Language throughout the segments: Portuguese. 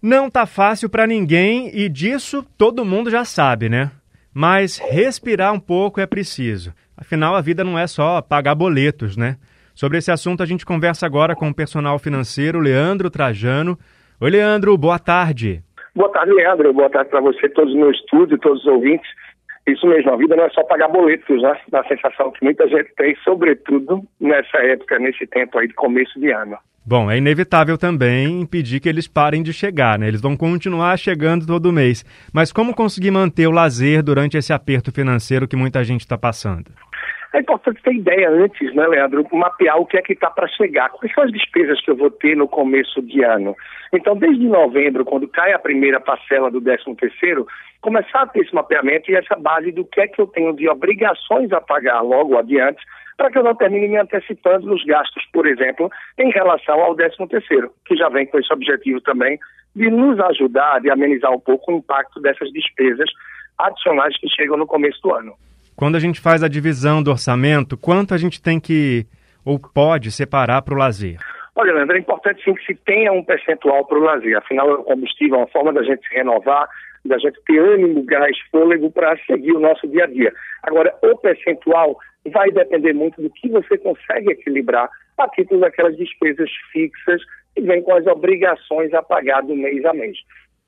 Não tá fácil para ninguém e disso todo mundo já sabe, né? Mas respirar um pouco é preciso. Afinal, a vida não é só pagar boletos, né? Sobre esse assunto a gente conversa agora com o personal financeiro Leandro Trajano. Oi, Leandro, boa tarde. Boa tarde, Leandro. Boa tarde para você, todos no estúdio, todos os ouvintes. Isso mesmo, a vida não é só pagar boletos, né? Da sensação que muita gente tem, sobretudo nessa época, nesse tempo aí de começo de ano. Bom, é inevitável também impedir que eles parem de chegar, né? Eles vão continuar chegando todo mês. Mas como conseguir manter o lazer durante esse aperto financeiro que muita gente está passando? É importante ter ideia antes, né, Leandro? Mapear o que é que está para chegar. Quais são as despesas que eu vou ter no começo de ano? Então, desde novembro, quando cai a primeira parcela do 13 terceiro, começar a ter esse mapeamento e essa base do que é que eu tenho de obrigações a pagar logo adiante para que eu não termine me antecipando nos gastos, por exemplo, em relação ao 13 terceiro, que já vem com esse objetivo também de nos ajudar, de amenizar um pouco o impacto dessas despesas adicionais que chegam no começo do ano. Quando a gente faz a divisão do orçamento, quanto a gente tem que ou pode separar para o lazer? Olha, Leandro, é importante sim que se tenha um percentual para o lazer. Afinal, o combustível é uma forma da gente se renovar, da gente ter ânimo, gás, fôlego para seguir o nosso dia a dia. Agora, o percentual vai depender muito do que você consegue equilibrar a título daquelas despesas fixas que vêm com as obrigações a pagar do mês a mês.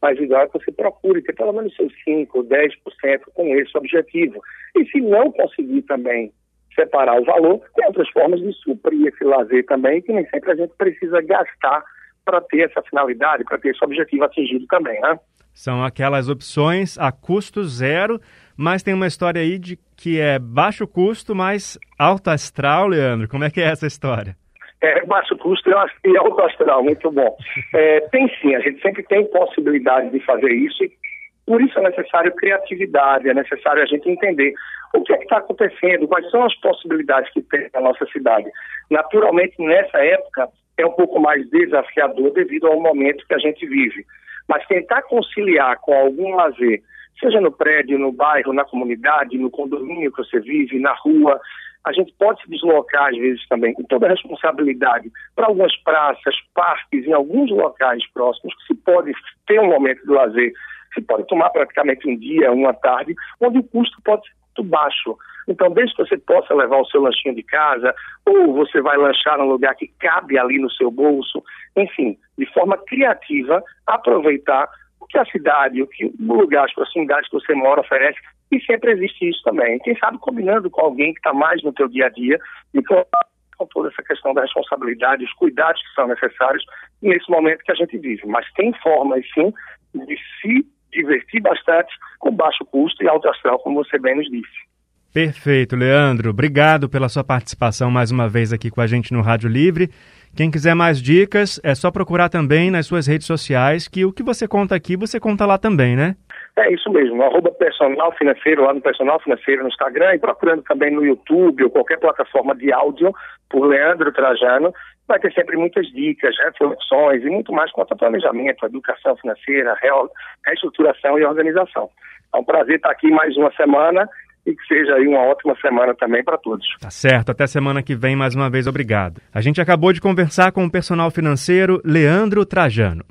Mas o ideal é que você procure ter pelo menos seus 5%, 10% com esse objetivo. E se não conseguir também separar o valor, tem outras formas de suprir esse lazer também, que nem sempre a gente precisa gastar para ter essa finalidade, para ter esse objetivo atingido também, né? São aquelas opções a custo zero, mas tem uma história aí de que é baixo custo, mas alto astral, Leandro. Como é que é essa história? É, baixo custo e alto astral, muito bom. É, tem sim, a gente sempre tem possibilidade de fazer isso e por isso é necessário criatividade, é necessário a gente entender o que é está acontecendo, quais são as possibilidades que tem na nossa cidade. Naturalmente, nessa época, é um pouco mais desafiador devido ao momento que a gente vive. Mas tentar conciliar com algum lazer, seja no prédio, no bairro, na comunidade, no condomínio que você vive, na rua, a gente pode se deslocar às vezes também, com toda a responsabilidade, para algumas praças, parques, em alguns locais próximos, que se pode ter um momento de lazer, se pode tomar praticamente um dia, uma tarde, onde o custo pode ser muito baixo. Então, desde que você possa levar o seu lanchinho de casa, ou você vai lanchar num lugar que cabe ali no seu bolso, enfim, de forma criativa, aproveitar que a cidade, o que o lugar, as proximidades que você mora oferece, e sempre existe isso também. Quem sabe combinando com alguém que está mais no teu dia a dia e com, com toda essa questão da responsabilidade, os cuidados que são necessários nesse momento que a gente vive. Mas tem formas, sim, de se divertir bastante com baixo custo e alto astral, como você bem nos disse. Perfeito, Leandro. Obrigado pela sua participação mais uma vez aqui com a gente no Rádio Livre. Quem quiser mais dicas, é só procurar também nas suas redes sociais, que o que você conta aqui, você conta lá também, né? É isso mesmo, arroba personal financeiro lá no personal financeiro no Instagram e procurando também no YouTube ou qualquer plataforma de áudio por Leandro Trajano, vai ter sempre muitas dicas, reflexões e muito mais quanto a planejamento, educação financeira, reestruturação e organização. É um prazer estar aqui mais uma semana e que seja aí uma ótima semana também para todos. Tá certo, até semana que vem mais uma vez, obrigado. A gente acabou de conversar com o personal financeiro Leandro Trajano.